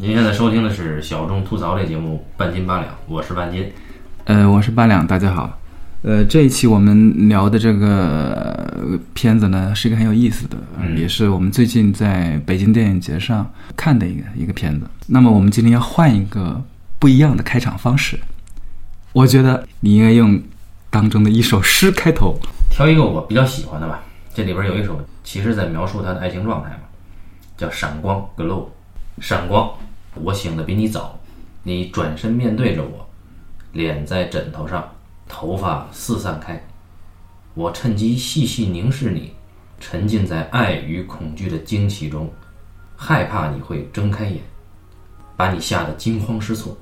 您现在收听的是小众吐槽类节目《半斤八两》，我是半斤。呃，我是八两，大家好。呃，这一期我们聊的这个呃片子呢，是一个很有意思的，嗯也是我们最近在北京电影节上看的一个一个片子。那么我们今天要换一个不一样的开场方式，我觉得你应该用当中的一首诗开头。挑一个我比较喜欢的吧，这里边有一首其实在描述他的爱情状态嘛，叫《闪光》（Glow）。闪光，我醒得比你早，你转身面对着我，脸在枕头上，头发四散开。我趁机细细凝视你，沉浸在爱与恐惧的惊奇中，害怕你会睁开眼，把你吓得惊慌失措。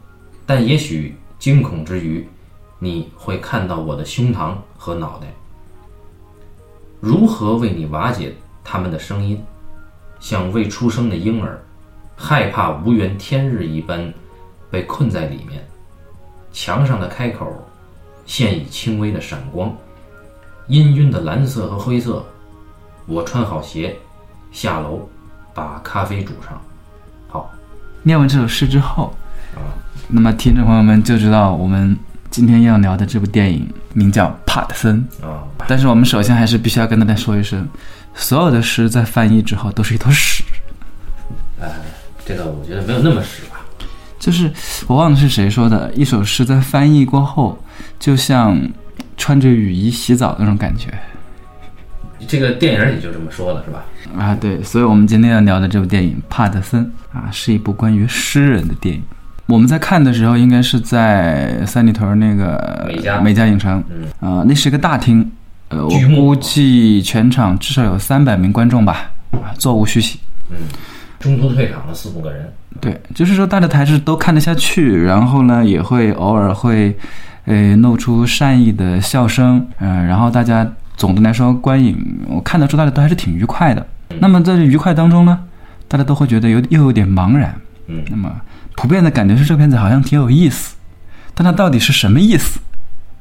但也许惊恐之余，你会看到我的胸膛和脑袋。如何为你瓦解他们的声音，像未出生的婴儿，害怕无缘天日一般被困在里面。墙上的开口现已轻微的闪光，氤氲的蓝色和灰色。我穿好鞋，下楼，把咖啡煮上。好，念完这首诗之后，啊，那么听众朋友们就知道我们今天要聊的这部电影名叫《帕特森》。啊，但是我们首先还是必须要跟大家说一声，所有的诗在翻译之后都是一坨屎。哎，这个我觉得没有那么屎吧。就是我忘了是谁说的，一首诗在翻译过后，就像穿着雨衣洗澡那种感觉这个电影里就这么说了，是吧？啊。对，所以我们今天要聊的这部电影《帕特森》啊，是一部关于诗人的电影。我们在看的时候，应该是在三里屯那个美嘉美嘉影城，嗯啊、那是一个大厅，呃，我估计全场至少有三百名观众吧，啊，座无虚席。嗯，中途退场了四五个人。对，就是说大家还是都看得下去，然后呢，也会偶尔会，呃，露出善意的笑声，嗯、然后大家总的来说观影，我看得出大家都还是挺愉快的。那么在这愉快当中呢，大家都会觉得有又有点茫然。嗯那么普遍的感觉是这个片子好像挺有意思，但它到底是什么意思，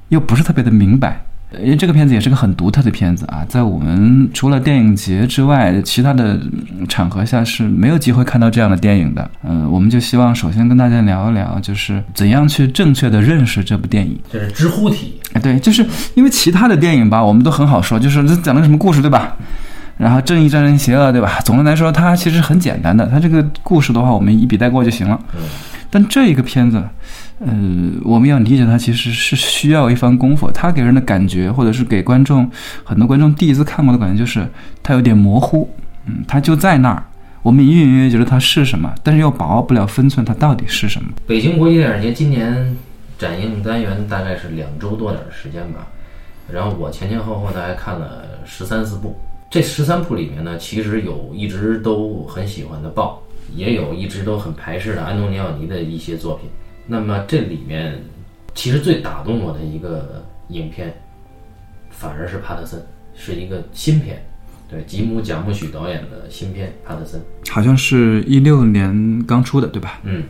又不是特别的明白。因为这个片子也是个很独特的片子啊，在我们除了电影节之外，其他的嗯场合下是没有机会看到这样的电影的。嗯，我们就希望首先跟大家聊一聊，就是怎样去正确的认识这部电影。这是知乎体，哎，对，就是因为其他的电影吧，我们都很好说，就是这讲的什么故事，对吧？然后正义战胜邪恶，对吧？总的来说，它其实很简单的，它这个故事的话，我们一笔带过就行了。嗯但这一个片子，呃，我们要理解它，其实是需要一番功夫。它给人的感觉，或者是给观众很多观众第一次看过的感觉，就是它有点模糊，嗯，它就在那儿，我们隐隐约约觉得它是什么，但是又把握不了分寸，它到底是什么。北京国际电影节今年展映单元大概是两周多点的时间吧，然后我前前后后大概看了十三四部。这十三部里面呢，其实有一直都很喜欢的豹，也有一直都很排斥的安东尼奥尼的一些作品。那么这里面，其实最打动我的一个影片，反而是帕特森，是一个新片，对吉姆贾木许导演的新片《帕特森》。好像是一六年刚出的，对吧？嗯，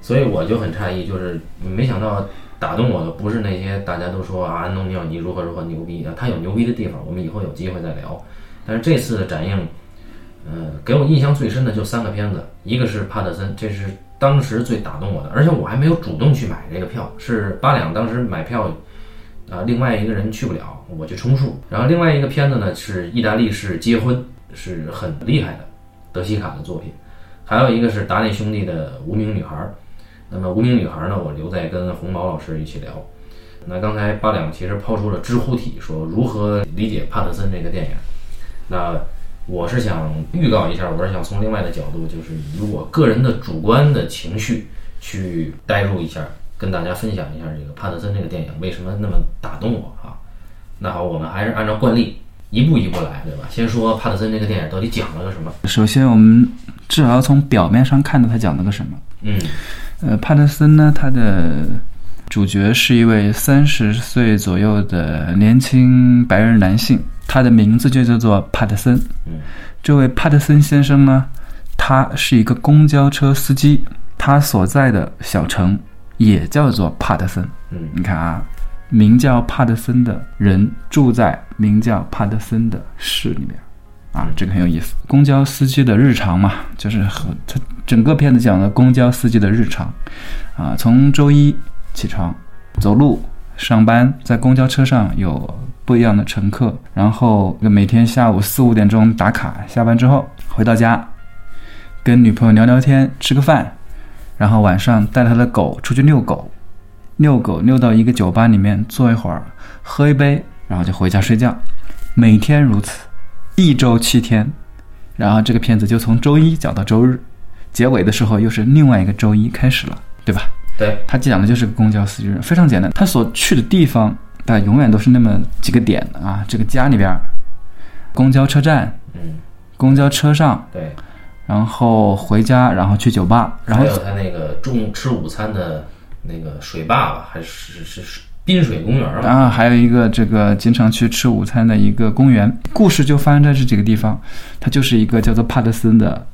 所以我就很诧异，就是没想到打动我的不是那些大家都说啊安东尼奥尼如何如何牛逼啊，他有牛逼的地方，我们以后有机会再聊。但是这次的展映，呃，给我印象最深的就三个片子，一个是帕特森，这是当时最打动我的，而且我还没有主动去买这个票，是八两当时买票，啊、另外一个人去不了，我去充数。然后另外一个片子呢是意大利式结婚，是很厉害的德西卡的作品。还有一个是达内兄弟的《无名女孩儿》，那么《无名女孩儿》呢，我留在跟红毛老师一起聊。那刚才八两其实抛出了知乎体，说如何理解帕特森这个电影。那我是想预告一下，我是想从另外的角度，就是以我个人的主观的情绪去代入一下，跟大家分享一下这个帕特森这个电影为什么那么打动我啊。那好，我们还是按照惯例一步一步来，对吧？先说帕特森这个电影到底讲了个什么？首先，我们至少要从表面上看到他讲了个什么。嗯呃，帕特森呢，他的主角是一位三十岁左右的年轻白人男性，他的名字就叫做帕特森。嗯这位帕特森先生呢，他是一个公交车司机，他所在的小城也叫做帕特森。嗯你看啊，名叫帕特森的人住在名叫帕特森的市里面，啊，这个很有意思。公交司机的日常嘛，就是和他整个片子讲的公交司机的日常，啊，从周一起床走路上班，在公交车上有不一样的乘客，然后每天下午四五点钟打卡，下班之后回到家，跟女朋友聊聊天，吃个饭，然后晚上带他的狗出去遛狗，遛狗遛到一个酒吧里面坐一会儿，喝一杯，然后就回家睡觉，每天如此。一周七天，然后这个片子就从周一讲到周日，结尾的时候又是另外一个周一开始了，对吧？对，他讲的就是个公交司机人，非常简单。他所去的地方，但永远都是那么几个点啊。这个家里边，公交车站，嗯，公交车上，对，然后回家，然后去酒吧，然后还有他那个中午吃午餐的那个水坝吧，还是是是滨水公园吧？啊，还有一个这个经常去吃午餐的一个公园。故事就发生在这几个地方，它就是一个叫做帕特森的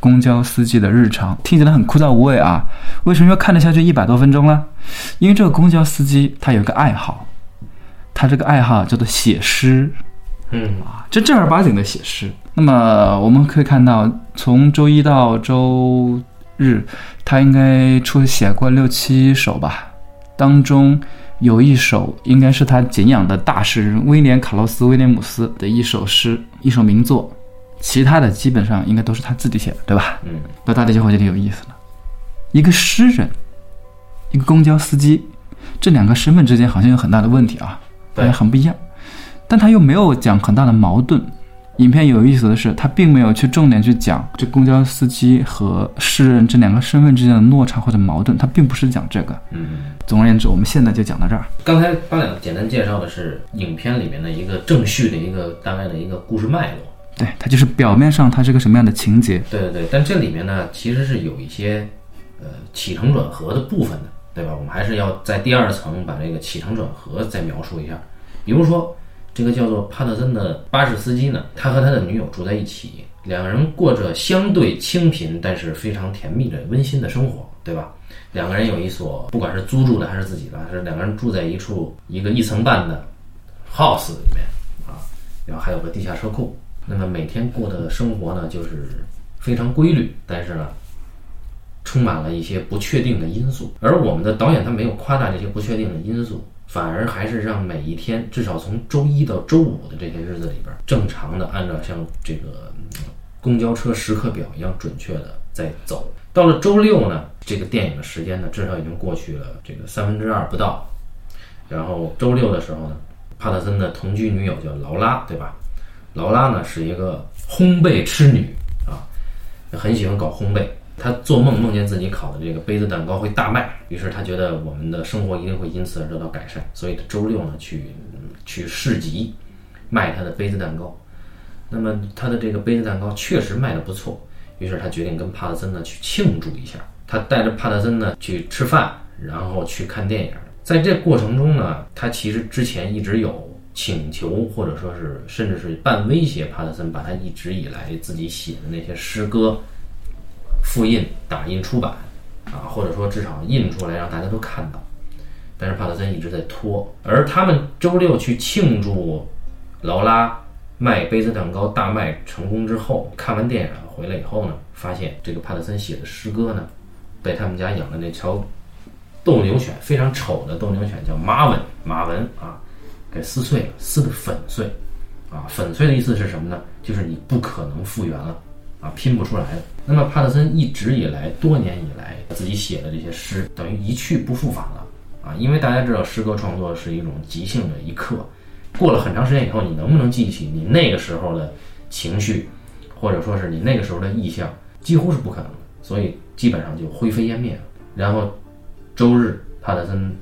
公交司机的日常，听起来很枯燥无味啊。为什么要看得下去一百多分钟呢？因为这个公交司机他有一个爱好，他这个爱好叫做写诗。嗯，啊，这正儿八经的写诗。那么我们可以看到，从周一到周日，他应该出写过六七首吧，当中有一首应该是他敬仰的大诗人威廉·卡洛斯·威廉姆斯的一首诗，一首名作，其他的基本上应该都是他自己写的，对吧？嗯，那大家就会觉得有意思了。一个诗人，一个公交司机，这两个身份之间好像有很大的问题啊，对好像很不一样。但他又没有讲很大的矛盾。影片有意思的是，他并没有去重点去讲这公交司机和诗人这两个身份之间的落差或者矛盾，他并不是讲这个。嗯，总而言之，我们现在就讲到这儿。刚才八两简单介绍的是影片里面的一个正序的一个大概的一个故事脉络。对，它就是表面上它是个什么样的情节，对对对，但这里面呢，其实是有一些呃起承转合的部分的，对吧？我们还是要在第二层把这个起承转合再描述一下。比如说，这个叫做帕特森的巴士司机呢，他和他的女友住在一起，两个人过着相对清贫但是非常甜蜜的温馨的生活，对吧？两个人有一所不管是租住的还是自己的，是两个人住在一处一个一层半的 house 里面啊，然后还有个地下车库。那么每天过的生活呢，就是非常规律，但是呢，充满了一些不确定的因素。而我们的导演他没有夸大这些不确定的因素，反而还是让每一天，至少从周一到周五的这些日子里边，正常的按照像这个公交车时刻表一样准确的在走。到了周六呢，这个电影的时间呢，至少已经过去了这个三分之二不到。然后周六的时候呢，帕特森的同居女友叫劳拉，对吧？劳拉呢是一个烘焙痴女啊，很喜欢搞烘焙。他做梦梦见自己烤的这个杯子蛋糕会大卖，于是他觉得我们的生活一定会因此而得到改善，所以她周六呢去去市集卖他的杯子蛋糕。那么他的这个杯子蛋糕确实卖的不错，于是他决定跟帕特森呢去庆祝一下。他带着帕特森呢去吃饭，然后去看电影。在这过程中呢，他其实之前一直有请求，或者说是甚至是半威胁帕特森把他一直以来自己写的那些诗歌复印、打印、出版啊，或者说至少印出来让大家都看到。但是帕特森一直在拖，而他们周六去庆祝劳拉卖杯子蛋糕大卖成功之后，看完电影回来以后呢，发现这个帕特森写的诗歌呢，被他们家养的那条斗牛犬非常丑的斗牛犬叫马文，马文啊，给撕碎了，撕得粉碎，啊，粉碎的意思是什么呢？就是你不可能复原了，啊，拼不出来了。那么帕特森一直以来，多年以来自己写的这些诗，等于一去不复返了，啊，因为大家知道诗歌创作是一种即兴的一刻，过了很长时间以后，你能不能记起你那个时候的情绪，或者说是你那个时候的意象，几乎是不可能的，所以基本上就灰飞烟灭了。然后周日，帕特森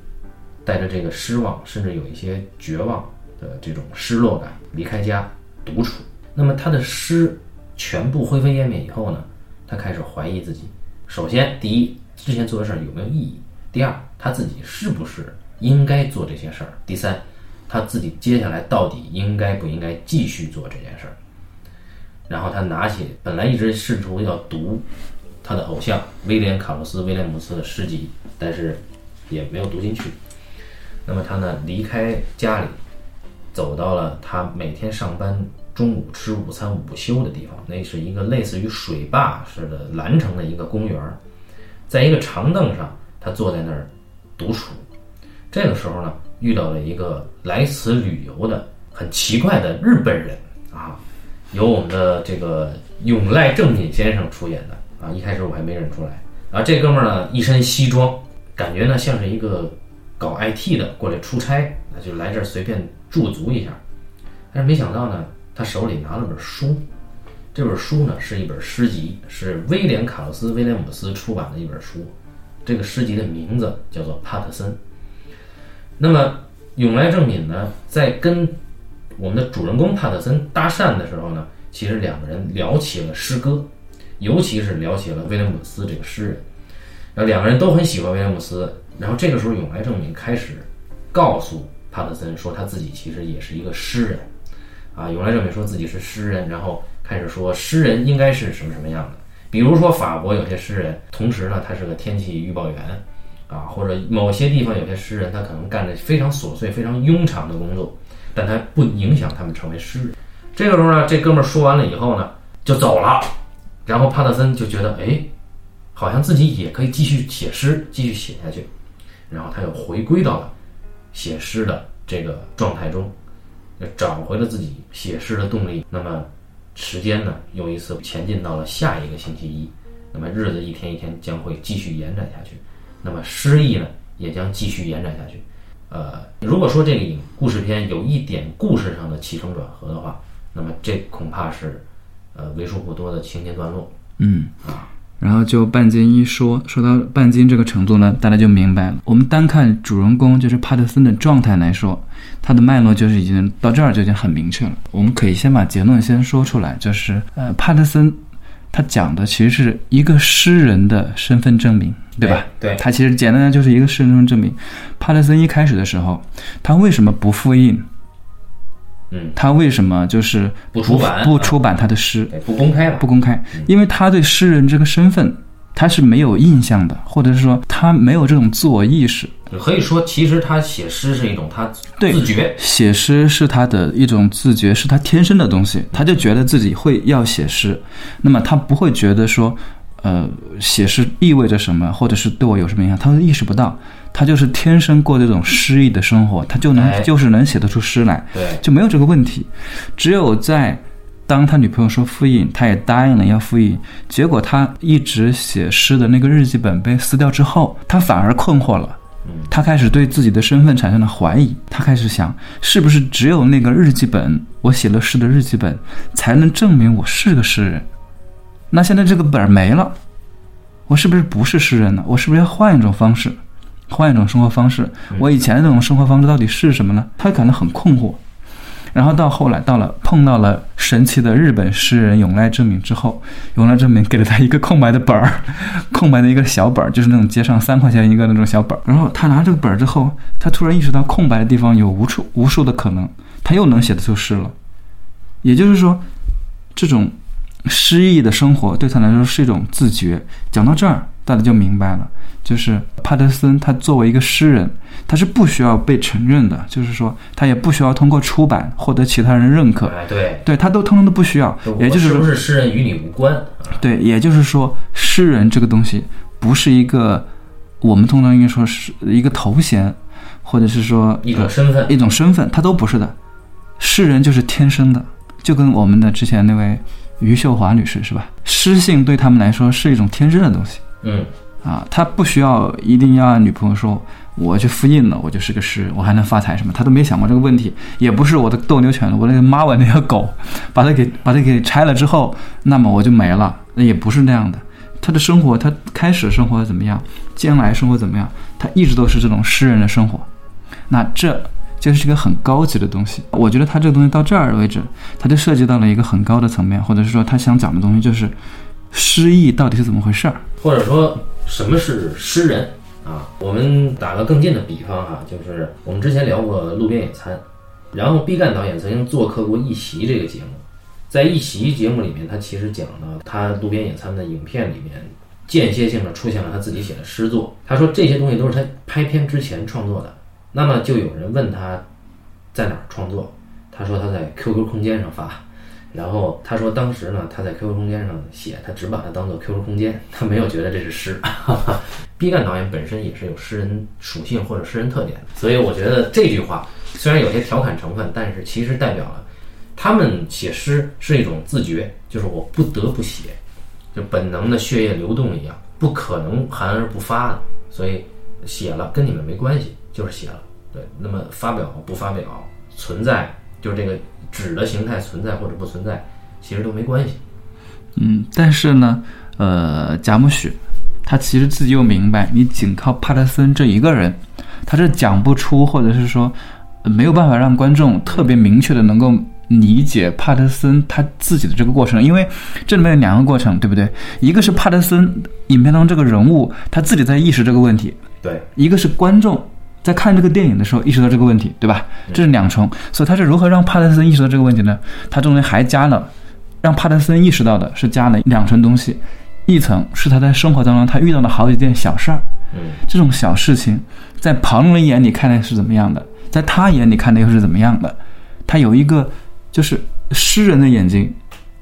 带着这个失望，甚至有一些绝望的这种失落感，离开家独处。那么他的诗全部灰飞烟灭以后呢，他开始怀疑自己。首先，第一，之前做的事儿有没有意义？第二，他自己是不是应该做这些事儿？第三，他自己接下来到底应该不应该继续做这件事儿？然后他拿起本来一直试图要读他的偶像威廉·卡洛斯·威廉姆斯的诗集，但是也没有读进去。那么他呢，离开家里，走到了他每天上班中午吃午餐午休的地方，那是一个类似于水坝似的蓝城的一个公园，在一个长凳上，他坐在那儿独处。这个时候呢，遇到了一个来此旅游的很奇怪的日本人啊，由我们的这个永濑正敏先生出演的啊。一开始我还没认出来啊，这哥们儿呢一身西装，感觉呢像是一个搞 IT 的过来出差，那就来这儿随便驻足一下。但是没想到呢，他手里拿了本书，这本书呢是一本诗集，是威廉·卡洛斯·威廉姆斯出版的一本书。这个诗集的名字叫做《帕特森》。那么永来正敏呢，在跟我们的主人公帕特森搭讪的时候呢，其实两个人聊起了诗歌，尤其是聊起了威廉姆斯这个诗人。然后两个人都很喜欢威廉姆斯。然后这个时候，永来正敏开始告诉帕特森说，他自己其实也是一个诗人。啊，永来正敏说自己是诗人，然后开始说诗人应该是什么什么样的。比如说法国有些诗人，同时呢他是个天气预报员。啊，或者某些地方有些诗人，他可能干着非常琐碎、非常庸常的工作，但他不影响他们成为诗人。这个时候呢，这哥们儿说完了以后呢，就走了。然后帕特森就觉得，哎，好像自己也可以继续写诗，继续写下去。然后他又回归到了写诗的这个状态中，找回了自己写诗的动力。那么时间呢，又一次前进到了下一个星期一。那么日子一天一天将会继续延展下去。那么诗意呢，也将继续延展下去。呃，如果说这个影故事片有一点故事上的起承转合的话，那么这恐怕是呃为数不多的情节段落。嗯啊，然后就半斤一说，说到半斤这个程度呢，大家就明白了。我们单看主人公就是帕特森的状态来说，他的脉络就是已经到这儿就已经很明确了。我们可以先把结论先说出来，就是呃，帕特森他讲的其实是一个诗人的身份证明。对吧？对，他其实简单的就是一个身份证明。帕特森一开始的时候，他为什么不复印？嗯，他为什么就是不出版？不出版他的诗？不公开吧？不公开，因为他对诗人这个身份他是没有印象的，或者是说他没有这种自我意识。可以说，其实他写诗是一种他自觉，写诗是他的一种自觉，是他天生的东西。他就觉得自己会要写诗，那么他不会觉得说。呃，写诗意味着什么，或者是对我有什么影响，他都意识不到。他就是天生过这种诗意的生活，他就能就是能写得出诗来，对，就没有这个问题。只有在当他女朋友说复印，他也答应了要复印，结果他一直写诗的那个日记本被撕掉之后，他反而困惑了。他开始对自己的身份产生了怀疑，他开始想，是不是只有那个日记本，我写了诗的日记本，才能证明我是个诗人？那现在这个本儿没了，我是不是不是诗人呢？我是不是要换一种方式，换一种生活方式？我以前的那种生活方式到底是什么呢？他可能很困惑。然后到后来，到了碰到了神奇的日本诗人永濑正敏之后，永濑正敏给了他一个空白的本儿，空白的一个小本儿，就是那种街上三块钱一个那种小本儿。然后他拿这个本儿之后，他突然意识到空白的地方有无处无数的可能，他又能写得出诗了。也就是说，这种。诗意的生活对他来说是一种自觉。讲到这儿，大家就明白了，就是帕特森他作为一个诗人，他是不需要被承认的，就是说他也不需要通过出版获得其他人认可。哎，对，对他都通通都不需要。也就是是不是诗人与你无关？对，也就是说，诗人这个东西不是一个我们通常应该说是一个头衔，或者是说一种身份，一种身份，他都不是的。诗人就是天生的，就跟我们的之前那位。余秀华女士是吧？诗性对他们来说是一种天生的东西。嗯，啊，他不需要一定要女朋友说我去复印了，我就是个诗，我还能发财什么？他都没想过这个问题。也不是我的斗牛犬了，我那个妈玩那条狗，把它给把它给拆了之后，那么我就没了。那也不是那样的。他的生活，他开始生活怎么样，将来生活怎么样，他一直都是这种诗人的生活。那这。就是一个很高级的东西，我觉得他这个东西到这儿为止，他就涉及到了一个很高的层面，或者是说他想讲的东西就是诗意到底是怎么回事儿，或者说什么是诗人啊？我们打个更近的比方哈，就是我们之前聊过《路边野餐》，然后毕赣导演曾经做客过《一席》这个节目，在《一席》节目里面，他其实讲了他《路边野餐》的影片里面间歇性的出现了他自己写的诗作，他说这些东西都是他拍片之前创作的。那么就有人问他，在哪儿创作？他说他在 QQ 空间上发。然后他说，当时呢，他在 QQ 空间上写，他只把它当做 QQ 空间，他没有觉得这是诗。毕赣导演本身也是有诗人属性或者诗人特点，所以我觉得这句话虽然有些调侃成分，但是其实代表了他们写诗是一种自觉，就是我不得不写，就本能的血液流动一样，不可能含而不发的，所以写了跟你们没关系，就是写了。对，那么发表不发表，存在就是这个纸的形态存在或者不存在，其实都没关系。嗯，但是呢，呃，贾木许他其实自己又明白，你仅靠帕特森这一个人，他是讲不出，或者是说呃没有办法让观众特别明确的能够理解帕特森他自己的这个过程，因为这里面有两个过程，对不对？一个是帕特森影片当中这个人物他自己在意识这个问题，对，一个是观众在看这个电影的时候意识到这个问题，对吧？这是两重，所以他是如何让帕特森意识到这个问题呢？他中间还加了让帕特森意识到的是加了两层东西，一层是他在生活当中他遇到了好几件小事儿，嗯，这种小事情在旁人眼里看来是怎么样的，在他眼里看来又是怎么样的？他有一个就是诗人的眼睛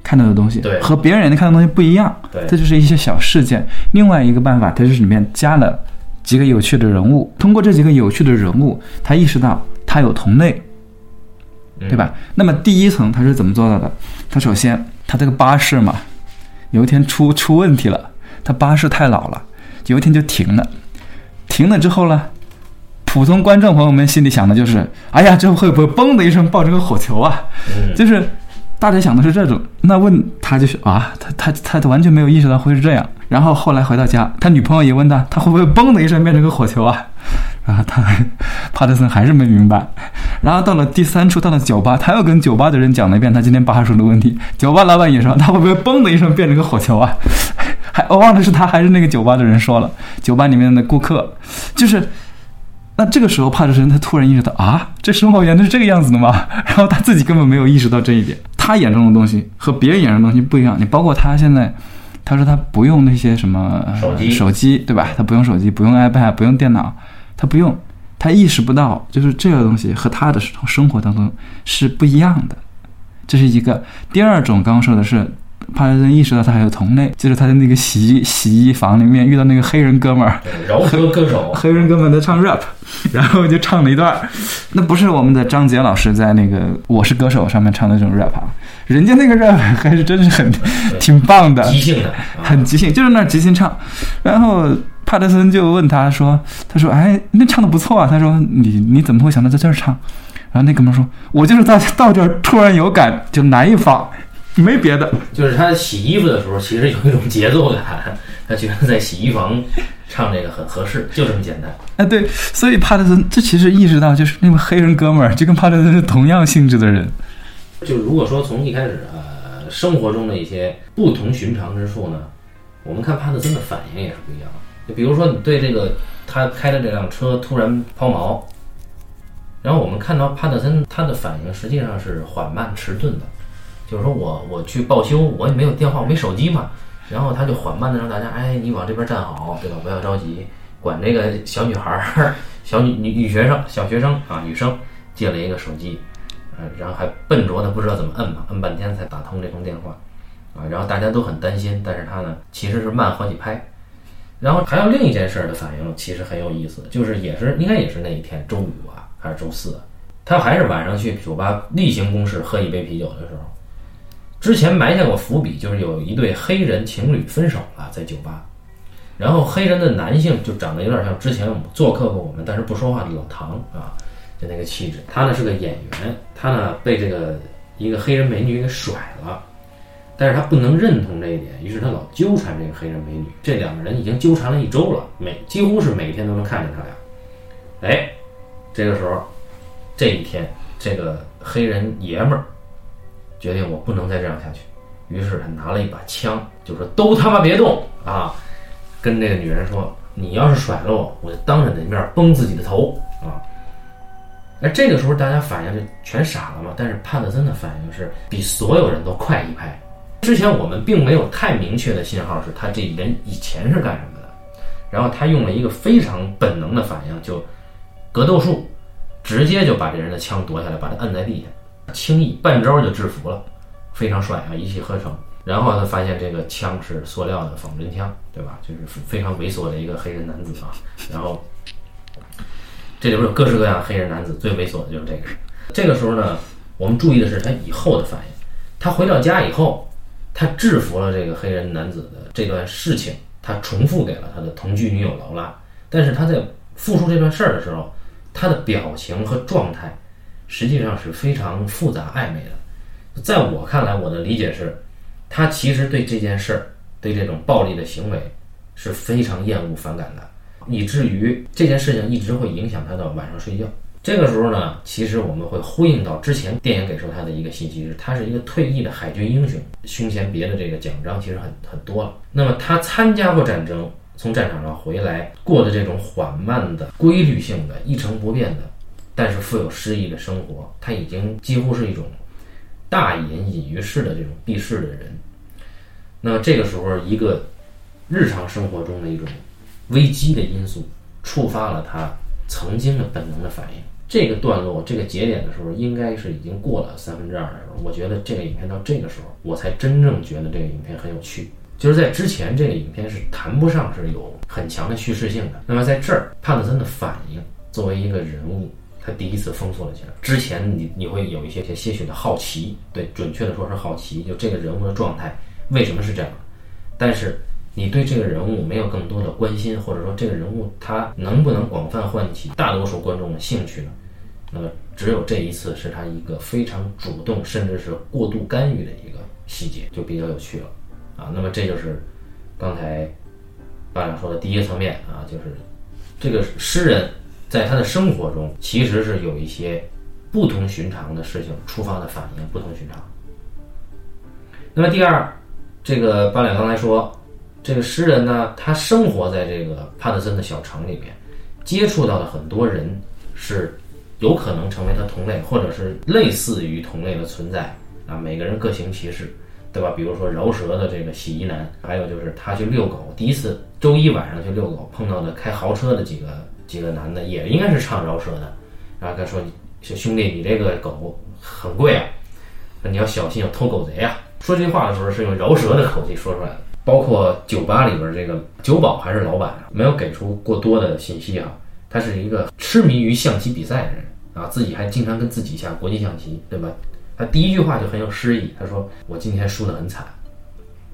看到的东西，和别人眼睛看到的东西不一样，这就是一些小事件。另外一个办法，它就是里面加了几个有趣的人物，通过这几个有趣的人物，他意识到他有同类，对吧？那么第一层他是怎么做到的？他首先他这个巴士嘛，有一天出出问题了，他巴士太老了，有一天就停了。停了之后呢，普通观众朋友们心里想的就是：哎呀，这会不会嘣的一声爆成个火球啊？嗯就是大家想的是这种。那问他就是啊，他他他完全没有意识到会是这样。然后后来回到家，他女朋友也问他，他会不会嘣的一声变成个火球啊？然后他帕特森还是没明白。然后到了第三处，到了酒吧，他又跟酒吧的人讲了一遍他今天巴士的问题。酒吧老板也说，他会不会嘣的一声变成个火球啊？还我忘了是他还是那个酒吧的人说了，酒吧里面的顾客就是。那这个时候，帕特森他突然意识到啊，这生活原来是这个样子的吗？然后他自己根本没有意识到这一点。他眼中的东西和别人眼中的东西不一样。你包括他现在，他说他不用那些什么呃手机手机对吧？他不用手机，不用 iPad，不用电脑，他不用，他意识不到，就是这个东西和他的生活当中是不一样的。这是一个。第二种，刚刚说的是帕特森意识到他还有同类，就是他在那个洗衣洗衣房里面遇到那个黑人哥们儿，对饶舌歌手，黑人哥们在唱 rap，然后就唱了一段，那不是我们的张杰老师在那个《我是歌手》上面唱的这种 rap，人家那个 rap 还是真是很挺棒的，即兴的，很即兴，就是那即兴唱。然后帕特森就问他说：“他说，哎，那唱的不错啊。”他说：“你你怎么会想到在这儿唱？”然后那哥们说：“我就是到到这儿突然有感，就来一发，没别的。就是他洗衣服的时候，其实有一种节奏感，他觉得在洗衣房唱这个很合适，就这么简单。哎，对，所以帕特森这其实意识到，就是那个黑人哥们儿就跟帕特森是同样性质的人。就如果说从一开始呃生活中的一些不同寻常之处呢，我们看帕特森的反应也是不一样的。就比如说你对这个他开的这辆车突然抛锚，然后我们看到帕特森他的反应实际上是缓慢迟钝的，就是说我我去报修，我也没有电话，我没手机嘛，然后他就缓慢的让大家，哎，你往这边站好，对吧？不要着急，管这个小女孩儿、小女女女学生、小学生啊女生借了一个手机，呃，然后还笨拙的不知道怎么摁嘛，摁半天才打通这通电话，啊，然后大家都很担心，但是他呢其实是慢好几拍。然后还有另一件事儿的反应，其实很有意思，就是也是应该也是那一天周五啊，还是周四，他还是晚上去酒吧例行公事喝一杯啤酒的时候，之前埋下过伏笔，就是有一对黑人情侣分手了在酒吧，然后黑人的男性就长得有点像之前我们做客过我们但是不说话的老唐啊，就那个气质。他呢是个演员，他呢被这个一个黑人美女给甩了，但是他不能认同这一点，于是他老纠缠这个黑人美女。这两个人已经纠缠了一周了，每几乎是每天都能看见他俩。哎，这个时候，这一天，这个黑人爷们儿决定我不能再这样下去，于是他拿了一把枪，就说都他妈别动啊！跟这个女人说，你要是甩了我，我就当着你的面崩自己的头啊！那这个时候大家反应就全傻了嘛，但是帕特森的反应是比所有人都快一拍。之前我们并没有太明确的信号是他这人以前是干什么的，然后他用了一个非常本能的反应，就格斗术，直接就把这人的枪夺下来，把他摁在地下，轻易半招就制服了。非常帅啊，一气呵成。然后他发现这个枪是塑料的仿真枪，对吧？就是非常猥琐的一个黑人男子啊。然后这里边有各式各样黑人男子，最猥琐的就是这个。这个时候呢，我们注意的是他以后的反应。他回到家以后，他制服了这个黑人男子的这段事情，他重复给了他的同居女友劳拉。但是他在复述这段事儿的时候，他的表情和状态实际上是非常复杂暧昧的。在我看来，我的理解是，他其实对这件事儿，对这种暴力的行为是非常厌恶、反感的，以至于这件事情一直会影响他到晚上睡觉。这个时候呢，其实我们会呼应到之前电影给出他的一个信息，是他是一个退役的海军英雄，胸前别的这个奖章其实很很多了。那么他参加过战争，从战场上回来，过的这种缓慢的、规律性的、一成不变的，但是富有诗意的生活，他已经几乎是一种大隐隐于市的这种避世的人。那这个时候，一个日常生活中的一种危机的因素，触发了他曾经的本能的反应。这个段落、这个节点的时候，应该是已经过了三分之二的时候。我觉得这个影片到这个时候，我才真正觉得这个影片很有趣。就是在之前，这个影片是谈不上是有很强的叙事性的。那么在这儿，帕特森的反应作为一个人物，他第一次封锁了起来。之前你你会有一些些些许的好奇，对，准确的说是好奇，就这个人物的状态为什么是这样？但是你对这个人物没有更多的关心，或者说这个人物他能不能广泛唤起大多数观众的兴趣呢？那么只有这一次是他一个非常主动，甚至是过度干预的一个细节，就比较有趣了啊。那么这就是刚才班长说的第一个层面啊，就是这个诗人在他的生活中其实是有一些不同寻常的事情触发的反应，不同寻常。那么第二，这个巴两刚才说，这个诗人呢，他生活在这个帕特森的小城里面，接触到的很多人是。有可能成为他同类，或者是类似于同类的存在啊。每个人各行其事，对吧？比如说饶舌的这个洗衣男，还有就是他去遛狗，第一次周一晚上去遛狗碰到的开豪车的几个几个男的，也应该是唱饶舌的。然后他说：“兄弟，你这个狗很贵啊，你要小心有偷狗贼啊。”说这话的时候是用饶舌的口气说出来的。包括酒吧里边这个酒保还是老板，没有给出过多的信息啊。他是一个痴迷于象棋比赛的人啊，自己还经常跟自己下国际象棋，对吧？他第一句话就很有诗意，他说：“我今天输得很惨。”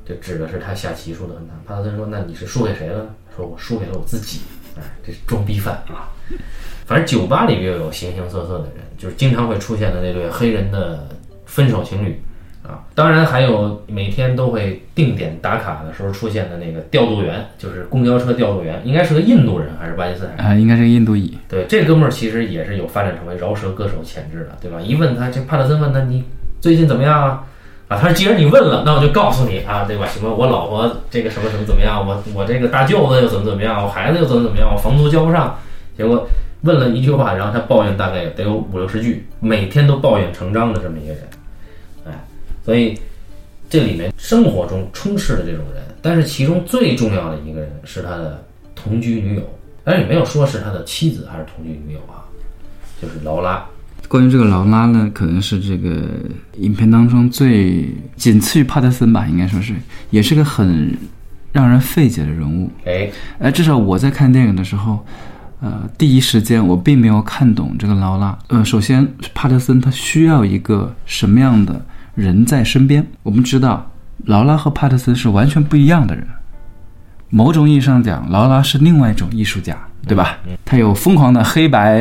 就指的是他下棋输得很惨。帕特森说：“那你是输给谁了？”说：“我输给了我自己。”哎，这是装逼犯啊！反正酒吧里又有形形色色的人，就是经常会出现的那对黑人的分手情侣。啊，当然还有每天都会定点打卡的时候出现的那个调度员，就是公交车调度员，应该是个印度人还是巴基斯坦？啊，应该是个印度裔。对，这哥们儿其实也是有发展成为饶舌歌手潜质的，对吧？一问他，这帕特森问他你最近怎么样啊？啊，他说既然你问了，那我就告诉你啊，对吧？什么我老婆这个什么什么怎么样？我我这个大舅子又怎么怎么样？我孩子又怎么怎么样？我房租交不上。结果问了一句话，然后他抱怨大概得有五六十句，每天都抱怨成章的这么一个人。哎所以，这里面生活中充斥的这种人，但是其中最重要的一个人是他的同居女友，但是也没有说是他的妻子还是同居女友啊，就是劳拉。关于这个劳拉呢，可能是这个影片当中最仅次于帕特森吧，应该说是，也是个很让人费解的人物。哎，哎，至少我在看电影的时候，呃，第一时间我并没有看懂这个劳拉。呃，首先帕特森他需要一个什么样的？人在身边，我们知道劳拉和帕特森是完全不一样的人。某种意义上讲，劳拉是另外一种艺术家，对吧？他有疯狂的黑白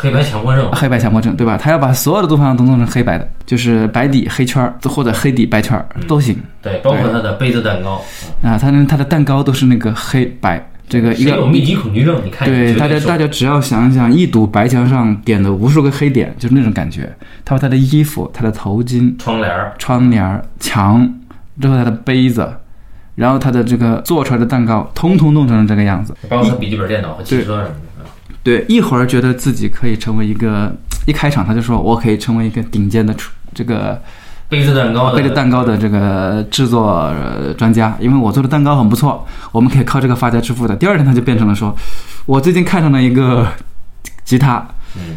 黑白强迫症，黑白强迫症，对吧？他要把所有的东西都弄成黑白的，就是白底黑圈或者黑底白圈都行。对，包括他的杯子蛋糕啊，他他的蛋糕都是那个黑白。这个一个有密集恐惧症，你看对大家，大家只要想一想，一堵白墙上点的无数个黑点，就是那种感觉。他把他的衣服、他的头巾、窗帘、窗帘、墙，之后他的杯子，然后他的这个做出来的蛋糕，通通弄成了这个样子。包括他笔记本电脑和汽车什么的。对，一会儿觉得自己可以成为一个，一开场他就说我可以成为一个顶尖的厨这个。杯子蛋糕，杯子蛋糕的这个制作专家，因为我做的蛋糕很不错，我们可以靠这个发家致富的。第二天他就变成了说，我最近看上了一个吉他，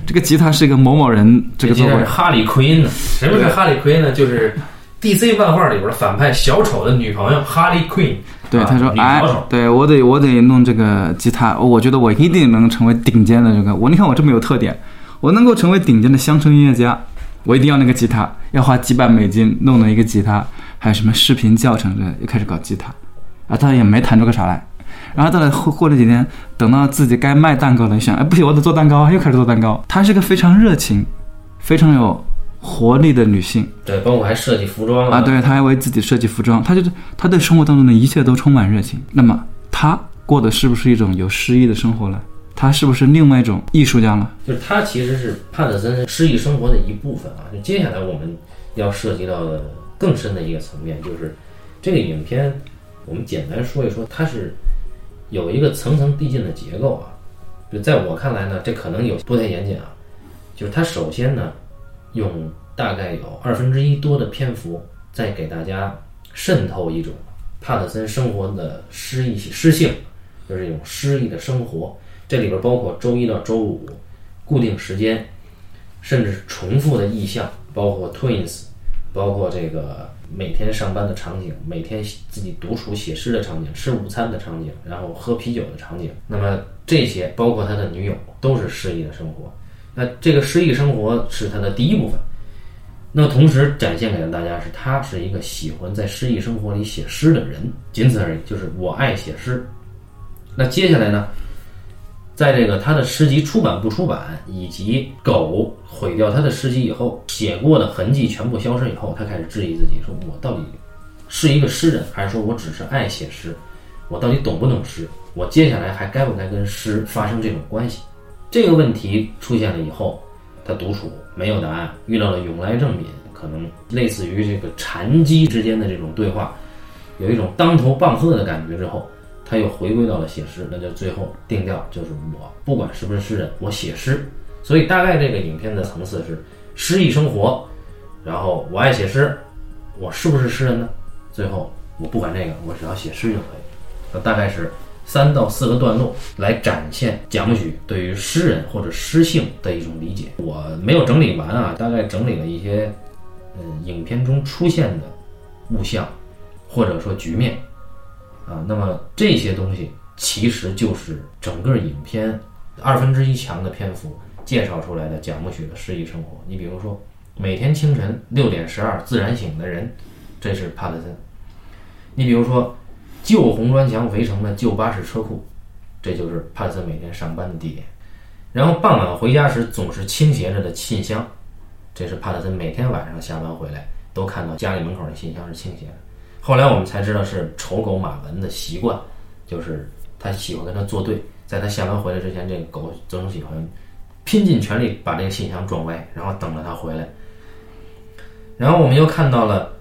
这个吉他是一个某某人这个作为哈里奎因呢，什么是哈里奎因呢？就是 DC 漫画里边反派小丑的女朋友哈利奎因。对，啊他说：“哎对我得我得弄这个吉他，我觉得我一定能成为顶尖的这个。我你看我这么有特点，我能够成为顶尖的乡村音乐家。我一定要那个吉他，要花几百美金弄了一个吉他，还有什么视频教程这，又开始搞吉他，啊，他也没弹出个啥来。然后到了过过了几天，等到自己该卖蛋糕了，一想，哎，不行，我得做蛋糕，又开始做蛋糕。他是个非常热情、非常有活力的女性。”对，包括还设计服装啊，对，她还为自己设计服装，她就是她对生活当中的一切都充满热情。那么她过的是不是一种有诗意的生活呢？她是不是另外一种艺术家呢？就是她其实是帕特森诗意生活的一部分啊。就接下来我们要涉及到的更深的一个层面，就是这个影片，我们简单说一说，它是有一个层层递进的结构啊。就在我看来呢，这可能有不太严谨啊。就是它首先呢，用大概有二分之一多的篇幅，在给大家渗透一种帕特森生活的诗意诗性，就是一种诗意的生活。这里边包括周一到周五固定时间，甚至重复的意象，包括 twins，包括这个每天上班的场景，每天自己独处写诗的场景，吃午餐的场景，然后喝啤酒的场景。那么这些包括他的女友，都是诗意的生活。那这个诗意生活是他的第一部分。那么同时展现给了大家是，他是一个喜欢在诗意生活里写诗的人，仅此而已。就是我爱写诗。那接下来呢？在这个他的诗集出版不出版，以及狗毁掉他的诗集以后，写过的痕迹全部消失以后，他开始质疑自己：说我到底是一个诗人，还是说我只是爱写诗？我到底懂不懂诗？我接下来还该不该跟诗发生这种关系？这个问题出现了以后，他独处没有答案，遇到了永来正敏，可能类似于这个禅机之间的这种对话，有一种当头棒喝的感觉之后。他又回归到了写诗，那就最后定调就是我不管是不是诗人，我写诗。所以大概这个影片的层次是诗意生活，然后我爱写诗，我是不是诗人呢？最后我不管这个，我只要写诗就可以。那大概是三到四个段落来展现贾木许对于诗人或者诗性的一种理解。我没有整理完啊，大概整理了一些嗯影片中出现的物象或者说局面。啊，那么这些东西其实就是整个影片二分之一强的篇幅介绍出来的蒋木许的诗意生活。你比如说，每天清晨六点十二自然醒的人，这是帕特森；你比如说，旧红砖墙围成的旧巴士车库，这就是帕特森每天上班的地点。然后傍晚回家时总是倾斜着的信箱，这是帕特森每天晚上下班回来都看到家里门口的信箱是倾斜的。后来我们才知道是丑狗马文的习惯，就是他喜欢跟他作对，在他下班回来之前，这个狗总喜欢拼尽全力把这个信箱撞歪，然后等着他回来。然后我们又看到了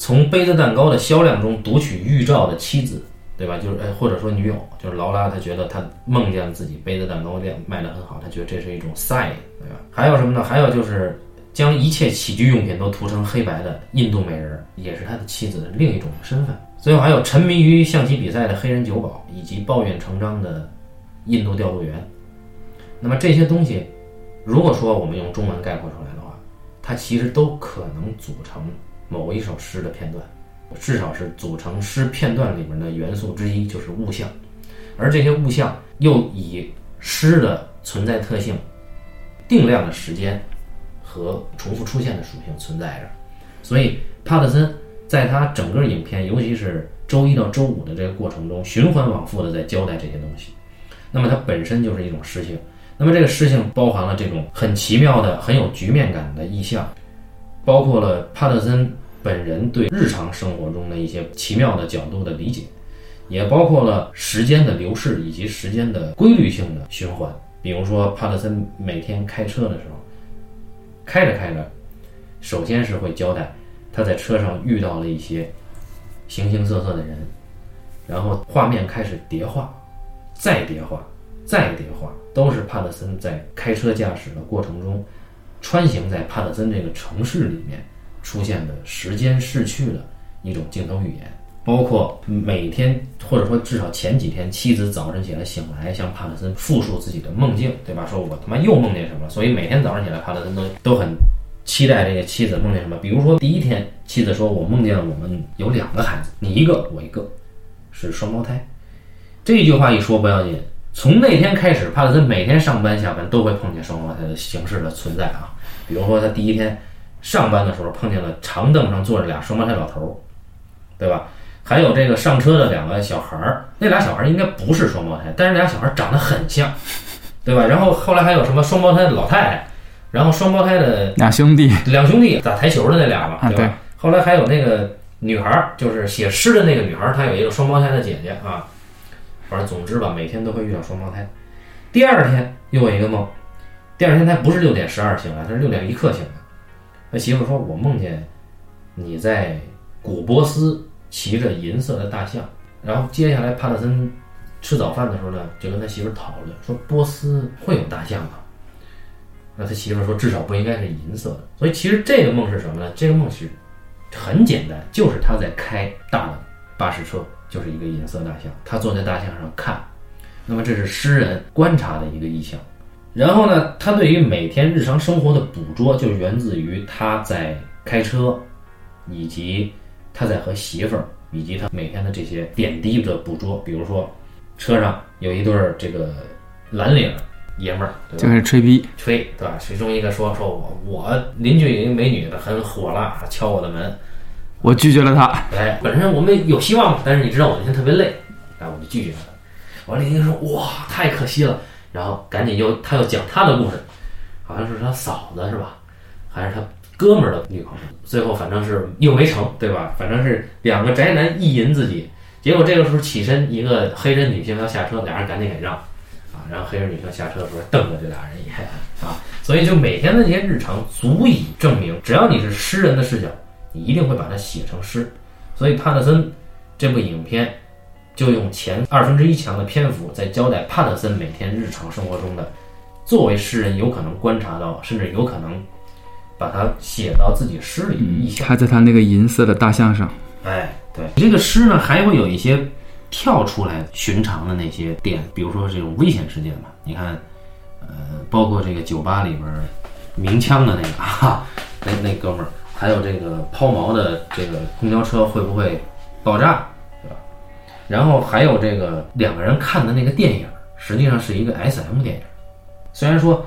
从杯子蛋糕的销量中读取预兆的妻子，对吧？就是哎，或者说女友，就是劳拉，她觉得她梦见自己杯子蛋糕店卖得很好，她觉得这是一种 sign，对吧？还有什么呢？还有就是。将一切起居用品都涂成黑白的印度美人，也是他的妻子的另一种身份。最后还有沉迷于象棋比赛的黑人酒保，以及抱怨成章的印度调度员。那么这些东西，如果说我们用中文概括出来的话，它其实都可能组成某一首诗的片段，至少是组成诗片段里面的元素之一，就是物象。而这些物象又以诗的存在特性、定量的时间。和重复出现的属性存在着，所以帕特森在他整个影片，尤其是周一到周五的这个过程中，循环往复的在交代这些东西。那么它本身就是一种诗性，那么这个诗性包含了这种很奇妙的、很有局面感的意象，包括了帕特森本人对日常生活中的一些奇妙的角度的理解，也包括了时间的流逝以及时间的规律性的循环。比如说帕特森每天开车的时候。开着开着，首先是会交代他在车上遇到了一些形形色色的人，然后画面开始叠化，再叠化，再叠化，都是帕特森在开车驾驶的过程中，穿行在帕特森这个城市里面出现的时间逝去的一种镜头语言。包括每天或者说至少前几天，妻子早晨起来醒来向帕特森复述自己的梦境，对吧？说我他妈又梦见什么了，所以每天早上起来，帕特森都都很期待这个妻子梦见什么。比如说第一天，妻子说我梦见了我们有两个孩子，你一个我一个，是双胞胎。这句话一说不要紧，从那天开始，帕特森每天上班下班都会碰见双胞胎的形式的存在啊。比如说他第一天上班的时候碰见了长凳上坐着俩双胞胎老头儿，对吧？还有这个上车的两个小孩儿，那俩小孩儿应该不是双胞胎，但是俩小孩儿长得很像，对吧？然后后来还有什么双胞胎的老太太，然后双胞胎的俩兄弟，两兄弟打台球的那俩嘛，啊对吧？后来还有那个女孩儿，就是写诗的那个女孩儿，她有一个双胞胎的姐姐啊。反正总之吧，每天都会遇到双胞胎。第二天又有一个梦，第二天他不是六点十二醒来，他是六点一刻醒的。他媳妇说：“我梦见你在古波斯骑着银色的大象。”然后接下来帕特森吃早饭的时候呢，就跟他媳妇讨论说：“波斯会有大象吗？”那他媳妇说：“至少不应该是银色的。”所以其实这个梦是什么呢？这个梦是很简单，就是他在开大的巴士车。就是一个银色大象，他坐在大象上看，那么这是诗人观察的一个意象。然后呢，他对于每天日常生活的捕捉，就源自于他在开车，以及他在和媳妇儿，以及他每天的这些点滴的捕捉。比如说，车上有一对儿这个蓝领爷们儿？就是吹逼，吹，对吧？其中一个说说我我邻居有一个美女的很火辣，敲我的门。我拒绝了他。哎，本身我们有希望，但是你知道我那天特别累，哎，我就拒绝了他。完了，邻居说哇，太可惜了，然后赶紧又他又讲他的故事，好像是他嫂子是吧，还是他哥们儿的女朋友，最后反正是又没成，对吧？反正是两个宅男意淫自己，结果这个时候起身一个黑人女性要下车，俩人赶紧给让，啊，然后黑人女性下车的时候瞪着这俩人一眼。啊，所以就每天的这些日常足以证明，只要你是诗人的视角。你一定会把它写成诗，所以帕特森这部影片就用前二分之一强的篇幅在交代帕特森每天日常生活中的，作为诗人有可能观察到，甚至有可能把它写到自己诗里的意象。他在他那个银色的大象上，哎，对，这个诗呢还会有一些跳出来寻常的那些点，比如说这种危险事件嘛，你看，呃，包括这个酒吧里边鸣枪的那个啊，那那哥们儿。还有这个抛锚的这个公交车会不会爆炸？然后还有这个两个人看的那个电影，实际上是一个 S M 电影。虽然说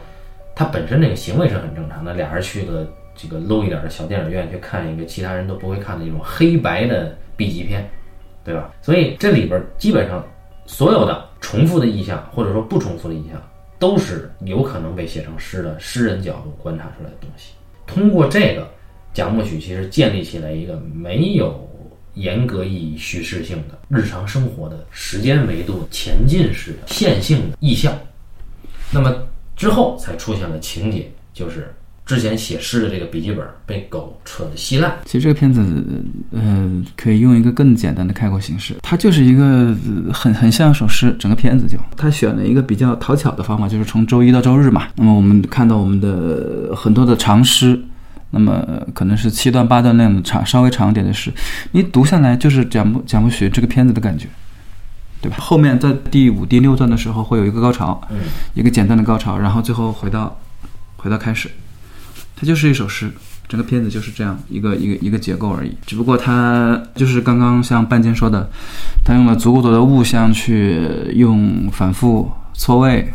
他本身这个行为是很正常的，俩人去个这个 low 一点的小电影院去看一个其他人都不会看的一种黑白的 B 级片，对吧？所以这里边基本上所有的重复的意象，或者说不重复的意象，都是有可能被写成诗的诗人角度观察出来的东西。通过这个。贾木许其实建立起来一个没有严格意义叙事性的日常生活的时间维度前进式的线性的意象，那么之后才出现了情节，就是之前写诗的这个笔记本被狗扯得稀烂。其实这个片子，呃，可以用一个更简单的概括形式，它就是一个很很像一首诗，整个片子就他选了一个比较讨巧的方法，就是从周一到周日嘛。那么我们看到我们的很多的长诗。那么可能是七段八段那样的长，稍微长一点的诗，你读下来就是讲不讲不学这个片子的感觉，对吧？后面在第五、第六段的时候会有一个高潮，嗯，一个简单的高潮，然后最后回到回到开始，它就是一首诗，整个片子就是这样一个一个一个结构而已。只不过它就是刚刚像半斤说的，他用了足够多的物象去用反复错位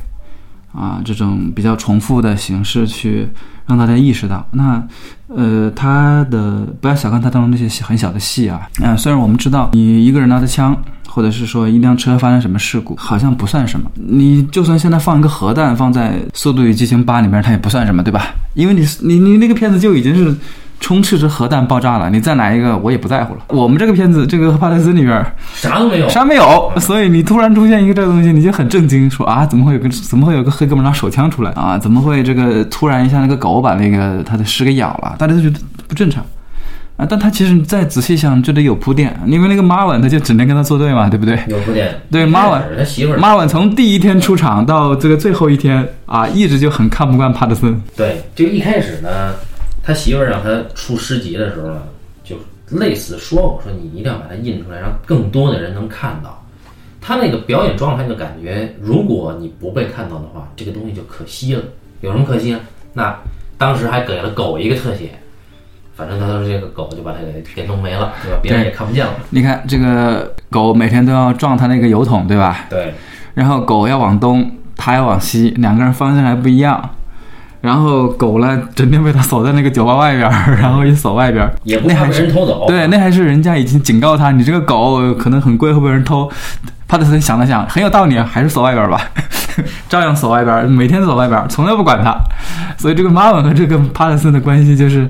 啊这种比较重复的形式去。让大家意识到，那，呃，他的不要小看他当中那些很小的戏啊，啊，虽然我们知道你一个人拿着枪，或者是说一辆车发生什么事故，好像不算什么，你就算现在放一个核弹放在《速度与激情八》里面，它也不算什么，对吧？因为你你你那个片子就已经是。充斥着核弹爆炸了，你再来一个我也不在乎了。我们这个片子，这个帕特森里边啥都没有，啥没有。所以你突然出现一个这个东西，你就很震惊，说啊，怎么会有个怎么会有个黑哥们拿手枪出来啊？怎么会这个突然一下那个狗把那个他的尸给咬了？大家都觉得不正常啊。但他其实你再仔细想，就得有铺垫，因为那个马文他就只能跟他作对嘛，对不对？有铺垫。对马文他媳妇儿，马文从第一天出场到这个最后一天啊，一直就很看不惯帕特森。对，就一开始呢。他媳妇儿让他出诗集的时候呢，就类似说我，说你一定要把它印出来，让更多的人能看到。他那个表演状态的感觉，如果你不被看到的话，这个东西就可惜了。有什么可惜呢？那当时还给了狗一个特写，反正他说这个狗就把它给给弄没了，对吧？别人也看不见了。你看这个狗每天都要撞它那个油桶，对吧？对，然后狗要往东，它要往西，两个人方向还不一样。然后狗呢，整天被他锁在那个酒吧外边儿，然后一锁外边儿，也不那还是人偷走。对，那还是人家已经警告他，你这个狗可能很贵，会被人偷。帕特森想了想，很有道理，啊，还是锁外边吧，照样锁外边，每天锁外边，从来不管他。所以这个马文和这个帕特森的关系就是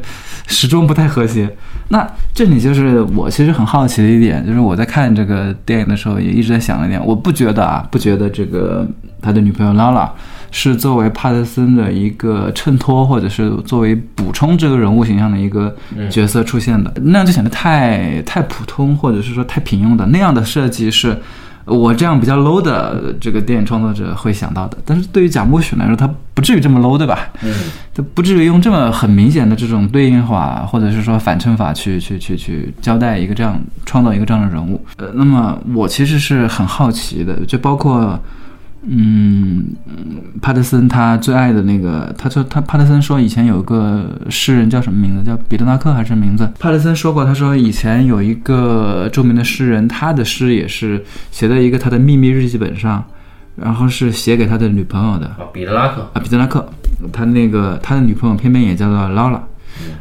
始终不太和谐。那这里就是我其实很好奇的一点，就是我在看这个电影的时候也一直在想一点，我不觉得啊，不觉得这个他的女朋友拉拉是作为帕特森的一个衬托，或者是作为补充这个人物形象的一个角色出现的，那样就显得太太普通，或者是说太平庸的那样的设计是。我这样比较 low 的这个电影创作者会想到的，但是对于贾木许来说，他不至于这么 low，对吧？嗯，他不至于用这么很明显的这种对应法，或者是说反衬法去去去去交代一个这样创造一个这样的人物。呃，那么我其实是很好奇的，就包括。嗯，帕特森他最爱的那个，他说他帕特森说以前有个诗人叫什么名字？叫彼得拉克还是名字？帕特森说过，他说以前有一个著名的诗人，他的诗也是写在一个他的秘密日记本上，然后是写给他的女朋友的啊，彼得拉克啊，彼得拉克，他那个他的女朋友偏偏也叫做劳拉。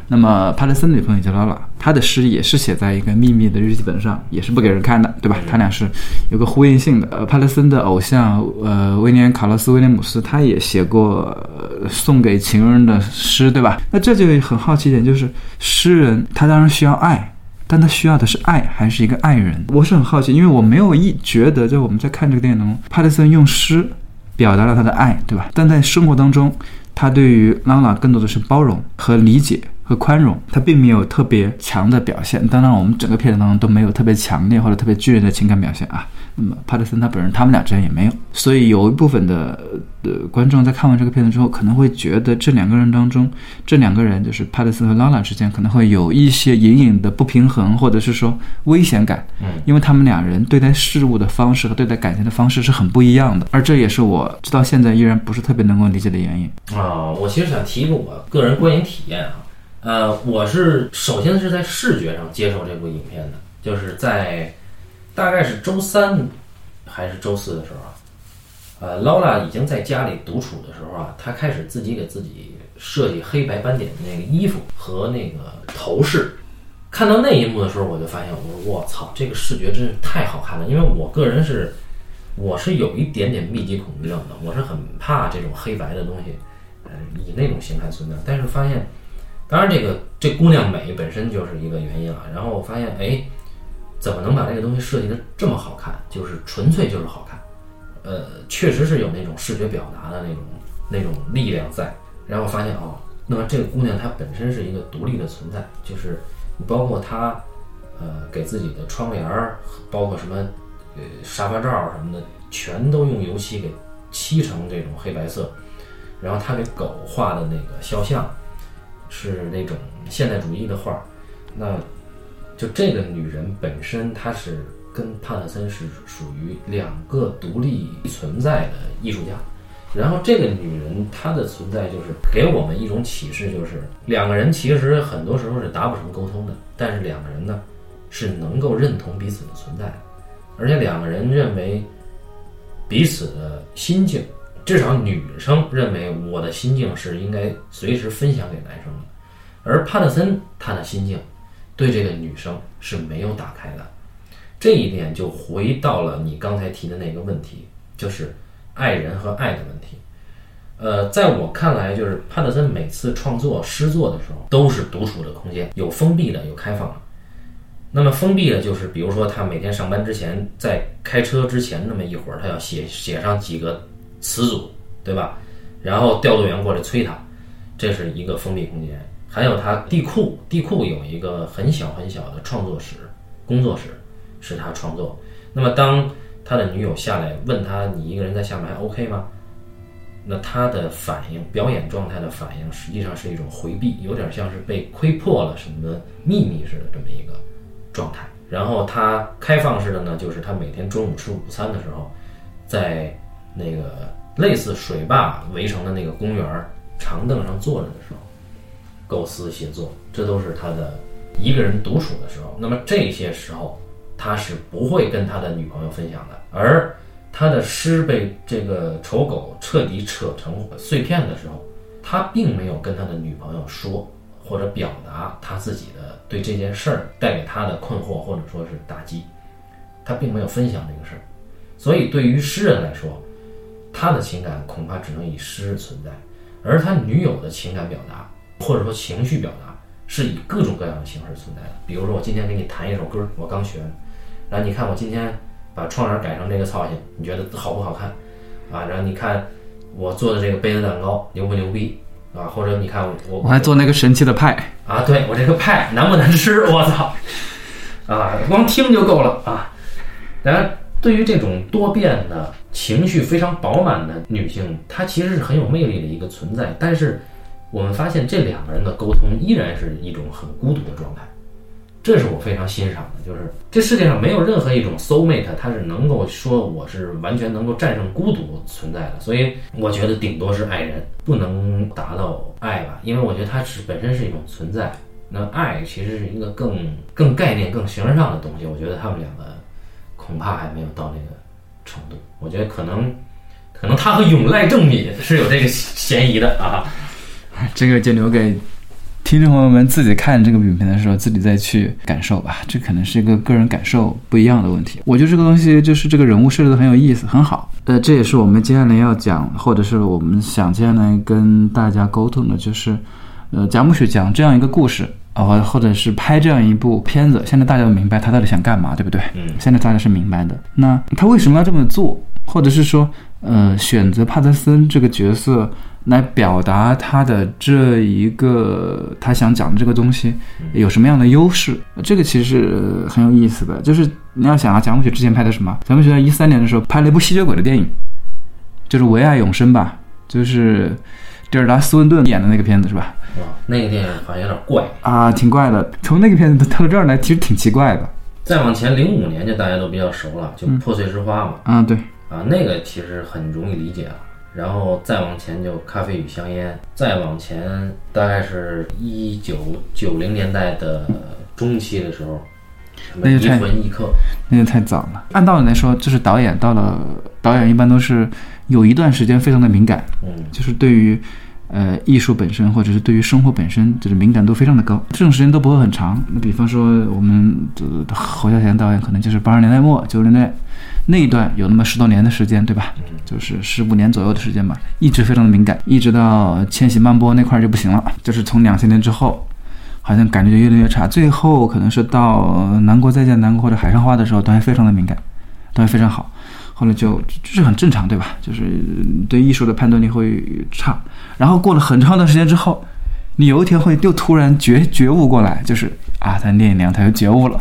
那么帕特森的女朋友叫劳拉，她的诗也是写在一个秘密的日记本上，也是不给人看的，对吧？他俩是有个呼应性的。呃，帕特森的偶像，呃，威廉·卡洛斯·威廉姆斯，他也写过、呃、送给情人的诗，对吧？那这就很好奇一点，就是诗人他当然需要爱，但他需要的是爱还是一个爱人？我是很好奇，因为我没有一觉得，就我们在看这个电影当中，帕特森用诗表达了他的爱，对吧？但在生活当中，他对于拉拉更多的是包容和理解和宽容，他并没有特别强的表现。当然，我们整个片子当中都没有特别强烈或者特别剧烈的情感表现啊。那么帕特森他本人，他们俩之间也没有。所以有一部分的呃观众在看完这个片子之后，可能会觉得这两个人当中，这两个人就是帕特森和拉拉之间可能会有一些隐隐的不平衡，或者是说危险感。嗯，因为他们两人对待事物的方式和对待感情的方式是很不一样的，而这也是我直到现在依然不是特别能够理解的原因。啊，我其实想提一个我个人观影体验啊，呃，我是首先是在视觉上接受这部影片的，就是在大概是周三还是周四的时候啊，呃，劳拉已经在家里独处的时候啊，她开始自己给自己设计黑白斑点的那个衣服和那个头饰。看到那一幕的时候，我就发现，我说我操，这个视觉真是太好看了，因为我个人是。我是有一点点密集恐惧症的，我是很怕这种黑白的东西，呃，以那种形态存在。但是发现，当然这个这姑娘美本身就是一个原因了。然后我发现，哎，怎么能把这个东西设计的这么好看？就是纯粹就是好看，呃，确实是有那种视觉表达的那种那种力量在。然后发现哦，那么这个姑娘她本身是一个独立的存在，就是包括她，呃，给自己的窗帘儿，包括什么。呃，沙发罩什么的全都用油漆给漆成这种黑白色，然后他给狗画的那个肖像是那种现代主义的画，那就这个女人本身她是跟帕特森是属于两个独立存在的艺术家，然后这个女人她的存在就是给我们一种启示，就是两个人其实很多时候是达不成沟通的，但是两个人呢是能够认同彼此的存在。而且两个人认为彼此的心境，至少女生认为我的心境是应该随时分享给男生的，而帕特森他的心境对这个女生是没有打开的，这一点就回到了你刚才提的那个问题，就是爱人和爱的问题。呃，在我看来，就是帕特森每次创作诗作的时候都是独处的空间，有封闭的，有开放的。那么封闭的，就是比如说他每天上班之前，在开车之前那么一会儿，他要写写上几个词组，对吧？然后调度员过来催他，这是一个封闭空间。还有他地库，地库有一个很小很小的创作室、工作室，是他创作。那么当他的女友下来问他：“你一个人在下面还 OK 吗？”那他的反应，表演状态的反应，实际上是一种回避，有点像是被窥破了什么秘密似的这么一个状态。然后他开放式的呢，就是他每天中午吃午餐的时候，在那个类似水坝围成的那个公园儿长凳上坐着的时候，构思写作，这都是他的一个人独处的时候。那么这些时候，他是不会跟他的女朋友分享的。而他的诗被这个丑狗彻底扯成碎片的时候，他并没有跟他的女朋友说或者表达他自己的对这件事儿带给他的困惑或者说是打击，他并没有分享这个事儿。所以对于诗人来说，他的情感恐怕只能以诗存在，而他女友的情感表达或者说情绪表达是以各种各样的形式存在的。比如说，我今天给你弹一首歌，我刚学，然后你看我今天把窗帘改成这个造型，你觉得好不好看？啊，然后你看我做的这个杯子蛋糕牛不牛逼？啊，或者你看我我还做那个神奇的派，啊，对我这个派难不难吃？我操！啊，光听就够了啊。然后，对于这种多变的情绪非常饱满的女性，她其实是很有魅力的一个存在。但是，我们发现这两个人的沟通依然是一种很孤独的状态，这是我非常欣赏的。就是这世界上没有任何一种 soul mate，它是能够说我是完全能够战胜孤独存在的。所以，我觉得顶多是爱人，不能达到爱吧，因为我觉得它是本身是一种存在。那爱其实是一个更更概念、更形而上的东西。我觉得他们两个恐怕还没有到那个程度。我觉得可能，可能他和永濑正敏是有这个嫌疑的啊。这个就留给听众朋友们自己看这个影片的时候自己再去感受吧。这可能是一个个人感受不一样的问题。我觉得这个东西就是这个人物设置的很有意思，很好。呃，这也是我们接下来要讲，或者是我们想接下来跟大家沟通的，就是呃，贾木雪讲这样一个故事。啊，或者是拍这样一部片子，现在大家都明白他到底想干嘛，对不对？嗯，现在大家是明白的。那他为什么要这么做，或者是说，呃，选择帕特森这个角色来表达他的这一个他想讲的这个东西，有什么样的优势？这个其实很有意思的。就是你要想啊，贾木雪之前拍的什么？贾木雪在一三年的时候拍了一部吸血鬼的电影，就是《唯爱永生》吧，就是蒂尔达·斯温顿演的那个片子，是吧？哇，那个电影好像有点怪。啊，挺怪的。从那个片子到这儿来，其实挺奇怪的。再往前，零五年就大家都比较熟了，就《破碎之花》嘛。啊，对，啊，那个其实很容易理解了。然后再往前就《咖啡与香烟》，再往前大概是一九九零年代的中期的时候，那就太魂异客》。那就太早了。按道理来说，就是导演到了，导演一般都是有一段时间非常的敏感，嗯，就是对于呃艺术本身，或者是对于生活本身，就是敏感度非常的高。这种时间都不会很长。那比方说，我们呃侯孝贤导演可能就是八十年代末九十年代那一段有那么十多年的时间，对吧？就是十五年左右的时间吧，一直非常的敏感，一直到《千禧曼波》那块儿就不行了，就是从两千年之后。好像感觉就越来越差，最后可能是到《南国再见南国》或者《海上花》的时候，都还非常的敏感，都还非常好。后来就就是很正常，对吧？就是对艺术的判断力会差。然后过了很长一段时间之后，你有一天会又突然觉觉悟过来，就是啊，他聂隐娘他又觉悟了。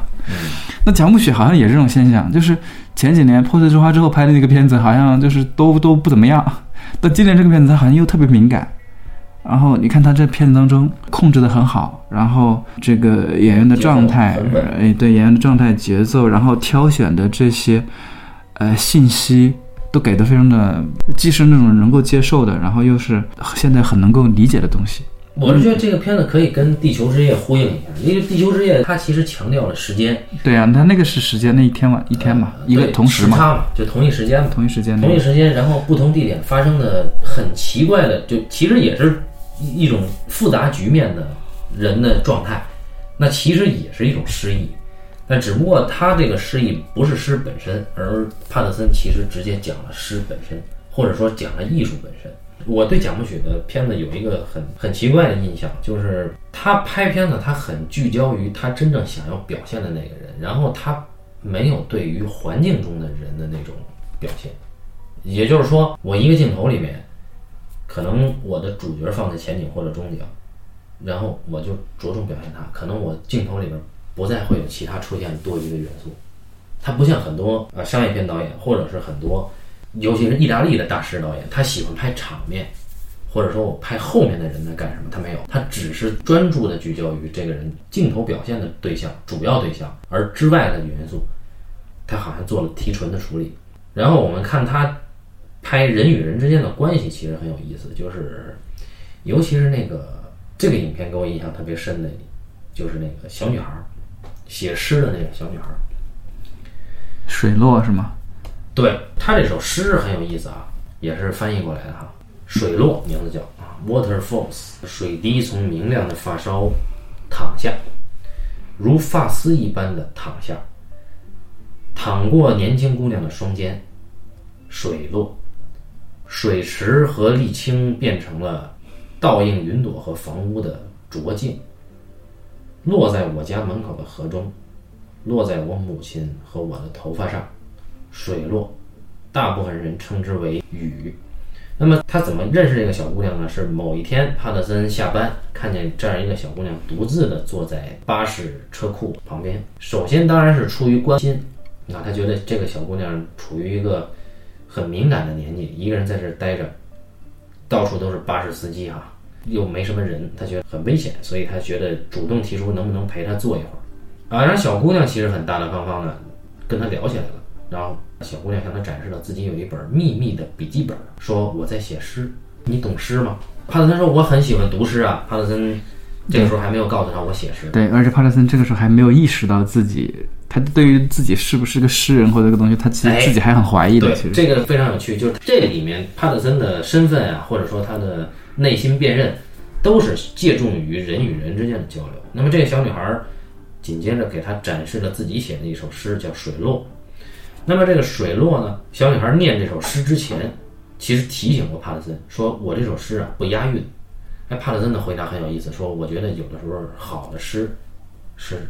那贾木许好像也是这种现象，就是前几年《破碎之花》之后拍的那个片子，好像就是都都不怎么样。但今年这个片子，他好像又特别敏感。然后你看他这片子当中控制的很好，然后这个演员的状态哎，对演员的状态、节奏，然后挑选的这些呃信息都给的非常的，既是那种能够接受的，然后又是现在很能够理解的东西。我是觉得这个片子可以跟《地球之夜》呼应一下，因为《地球之夜》它其实强调了时间，对啊，它那个是时间，那一天晚，一天嘛，一个同时嘛，时差嘛，就同一时间嘛。同一时间。同一时间，然后不同地点发生的很奇怪的，就其实也是一一种复杂局面的人的状态，那其实也是一种诗意，但只不过他这个诗意不是诗本身，而帕特森其实直接讲了诗本身，或者说讲了艺术本身。我对贾木许的片子有一个很很奇怪的印象，就是他拍片子，他很聚焦于他真正想要表现的那个人，然后他没有对于环境中的人的那种表现。也就是说，我一个镜头里面，可能我的主角放在前景或者中景，然后我就着重表现他。可能我镜头里边不再会有其他出现多余的元素。它不像很多呃商业片导演，或者是很多尤其是意大利的大师导演，他喜欢拍场面，或者说我拍后面的人在干什么，他没有，他只是专注的聚焦于这个人镜头表现的对象、主要对象，而之外的元素，他好像做了提纯的处理。然后我们看他拍人与人之间的关系，其实很有意思，就是尤其是那个这个影片给我印象特别深的，就是那个小女孩儿写诗的那个小女孩儿。水落是吗？对他这首诗很有意思啊，也是翻译过来的哈。水落名字叫啊，waterfalls，水滴从明亮的发梢淌下，如发丝一般的淌下，淌过年轻姑娘的双肩。水落，水池和沥青变成了倒映云朵和房屋的浊镜，落在我家门口的河中，落在我母亲和我的头发上。水落，大部分人称之为雨。那么他怎么认识这个小姑娘呢？是某一天，帕特森下班看见这样一个小姑娘独自的坐在巴士车库旁边。首先当然是出于关心，啊，他觉得这个小姑娘处于一个很敏感的年纪，一个人在这待着，到处都是巴士司机啊，又没什么人，他觉得很危险，所以他觉得主动提出能不能陪他坐一会儿。啊，然后小姑娘其实很大大方方的跟他聊起来了。然后小姑娘向他展示了自己有一本秘密的笔记本，说我在写诗，你懂诗吗？帕特森说我很喜欢读诗啊。帕特森这个时候还没有告诉他我写诗，对，而且帕特森这个时候还没有意识到自己，他对于自己是不是个诗人或者这个东西，他其实自己还很怀疑的。对，其实这个非常有趣，就是这里面帕特森的身份啊，或者说他的内心辨认，都是借助于人与人之间的交流。那么这个小女孩紧接着给她展示了自己写的一首诗，叫《水落》。那么这个水落呢？小女孩念这首诗之前，其实提醒过帕特森，说我这首诗啊不押韵。哎，帕特森的回答很有意思，说我觉得有的时候好的诗是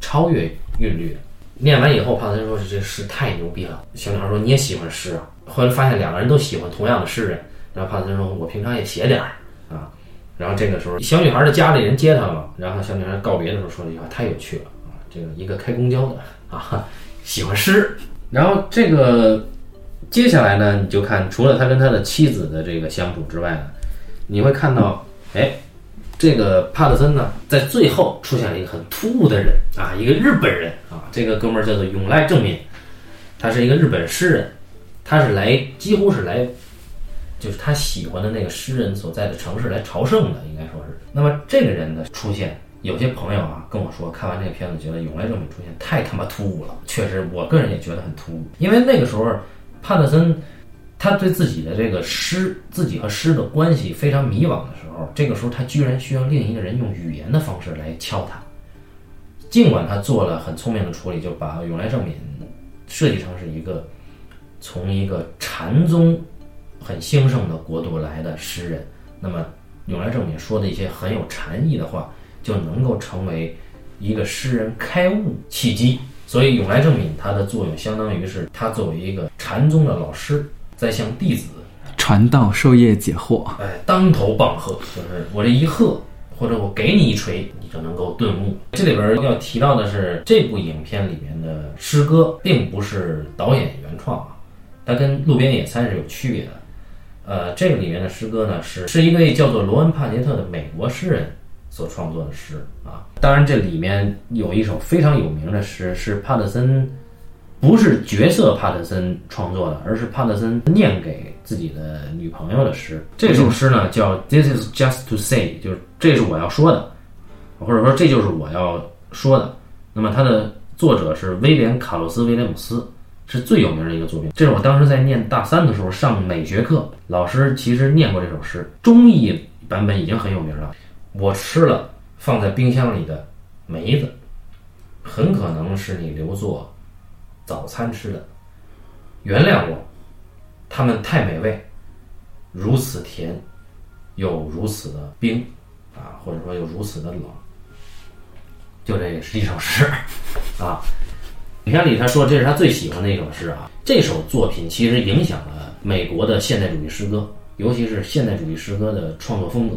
超越韵律的。念完以后，帕特森说是这诗太牛逼了。小女孩说你也喜欢诗啊？后来发现两个人都喜欢同样的诗人，然后帕特森说我平常也写点儿啊。然后这个时候，小女孩的家里人接她了，然后小女孩告别的时候说了一句话，太有趣了啊！这个一个开公交的啊，喜欢诗。然后这个接下来呢，你就看，除了他跟他的妻子的这个相处之外呢，你会看到，哎，这个帕特森呢，在最后出现了一个很突兀的人啊，一个日本人啊，这个哥们儿叫做永濑正敏，他是一个日本诗人，他是来几乎是来，就是他喜欢的那个诗人所在的城市来朝圣的，应该说是。那么这个人的出现。有些朋友啊跟我说，看完这个片子觉得永来正敏出现太他妈突兀了。确实，我个人也觉得很突兀。因为那个时候，帕特森他对自己的这个诗，自己和诗的关系非常迷惘的时候，这个时候他居然需要另一个人用语言的方式来敲他。尽管他做了很聪明的处理，就把永来正敏设计成是一个从一个禅宗很兴盛的国度来的诗人，那么永来正敏说的一些很有禅意的话。就能够成为一个诗人开悟契机，所以永来正敏他的作用相当于是他作为一个禅宗的老师，在向弟子传道授业解惑。哎，当头棒喝，就是我这一喝，或者我给你一锤，你就能够顿悟。这里边要提到的是，这部影片里面的诗歌并不是导演原创啊，它跟《路边野餐》是有区别的。呃，这个里面的诗歌呢，是是一位叫做罗恩·帕杰特的美国诗人。所创作的诗啊，当然这里面有一首非常有名的诗，是帕特森，不是角色帕特森创作的，而是帕特森念给自己的女朋友的诗。这首诗呢叫 "This is just to say"，就是这是我要说的，或者说这就是我要说的。那么它的作者是威廉·卡洛斯·威廉姆斯，是最有名的一个作品。这是我当时在念大三的时候上美学课，老师其实念过这首诗，中译版本已经很有名了。我吃了放在冰箱里的梅子，很可能是你留作早餐吃的。原谅我，它们太美味，如此甜，又如此的冰，啊，或者说又如此的冷。就这是一首诗，啊，影片里他说这是他最喜欢的一首诗啊。这首作品其实影响了美国的现代主义诗歌，尤其是现代主义诗歌的创作风格。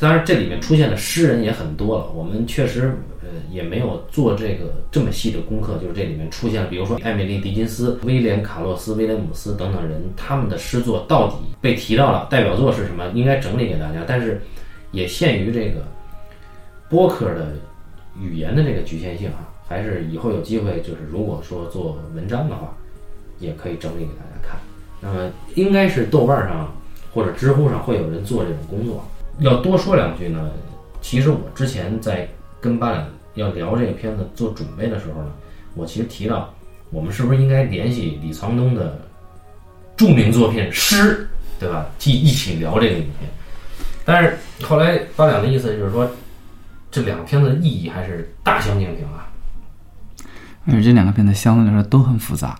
当然，这里面出现的诗人也很多了。我们确实，呃，也没有做这个这么细的功课，就是这里面出现了，比如说艾米丽·狄金斯、威廉·卡洛斯、威廉姆斯等等人，他们的诗作到底被提到了，代表作是什么，应该整理给大家。但是也限于这个播客的语言的这个局限性啊，还是以后有机会，就是如果说做文章的话，也可以整理给大家看。那么应该是豆瓣上或者知乎上会有人做这种工作。要多说两句呢，其实我之前在跟八两要聊这个片子做准备的时候呢，我其实提到我们是不是应该联系李沧东的著名作品《诗》，对吧？一一起聊这个影片。但是后来八两的意思就是说，这两个片子意义还是大相径庭啊。因为这两个片子相对来说都很复杂。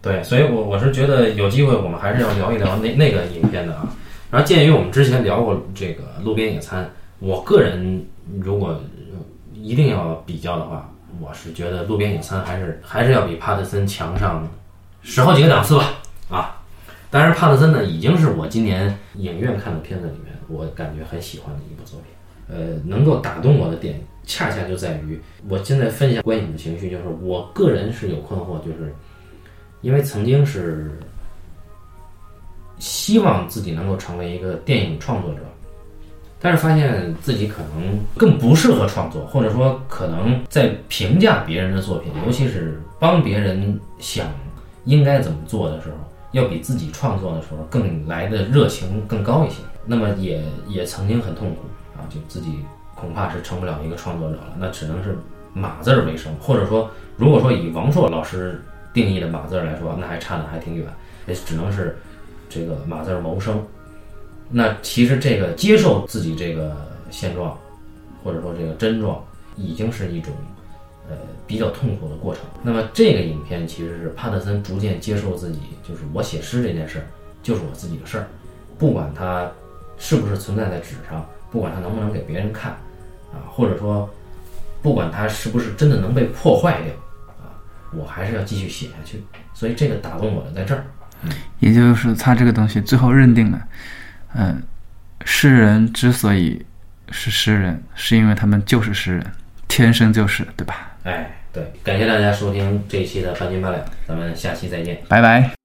对，所以我我是觉得有机会我们还是要聊一聊那那个影片的啊。然后鉴于我们之前聊过这个路边野餐，我个人如果一定要比较的话，我是觉得路边野餐还是还是要比帕特森强上十好几个档次吧啊。当然，帕特森呢已经是我今年影院看的片子里面我感觉很喜欢的一部作品。呃，能够打动我的点，恰恰就在于我现在分享观影的情绪，就是我个人是有困惑，就是因为曾经是希望自己能够成为一个电影创作者，但是发现自己可能更不适合创作，或者说可能在评价别人的作品，尤其是帮别人想应该怎么做的时候，要比自己创作的时候更来的热情更高一些。那么也也曾经很痛苦啊，就自己恐怕是成不了一个创作者了，那只能是码字儿为生，或者说如果说以王朔老师定义的码字儿来说，那还差得还挺远，也只能是这个码字儿谋生。那其实这个接受自己这个现状，或者说这个真状，已经是一种呃比较痛苦的过程。那么这个影片其实是帕特森逐渐接受自己，就是我写诗这件事儿就是我自己的事儿，不管它是不是存在在纸上，不管它能不能给别人看，啊，或者说不管它是不是真的能被破坏掉，啊，我还是要继续写下去。所以这个打动我的在这儿。也就是他这个东西最后认定了，嗯，诗人之所以是诗人，是因为他们就是诗人，天生就是，对吧？哎，对，感谢大家收听这一期的半斤八两，咱们下期再见。拜拜。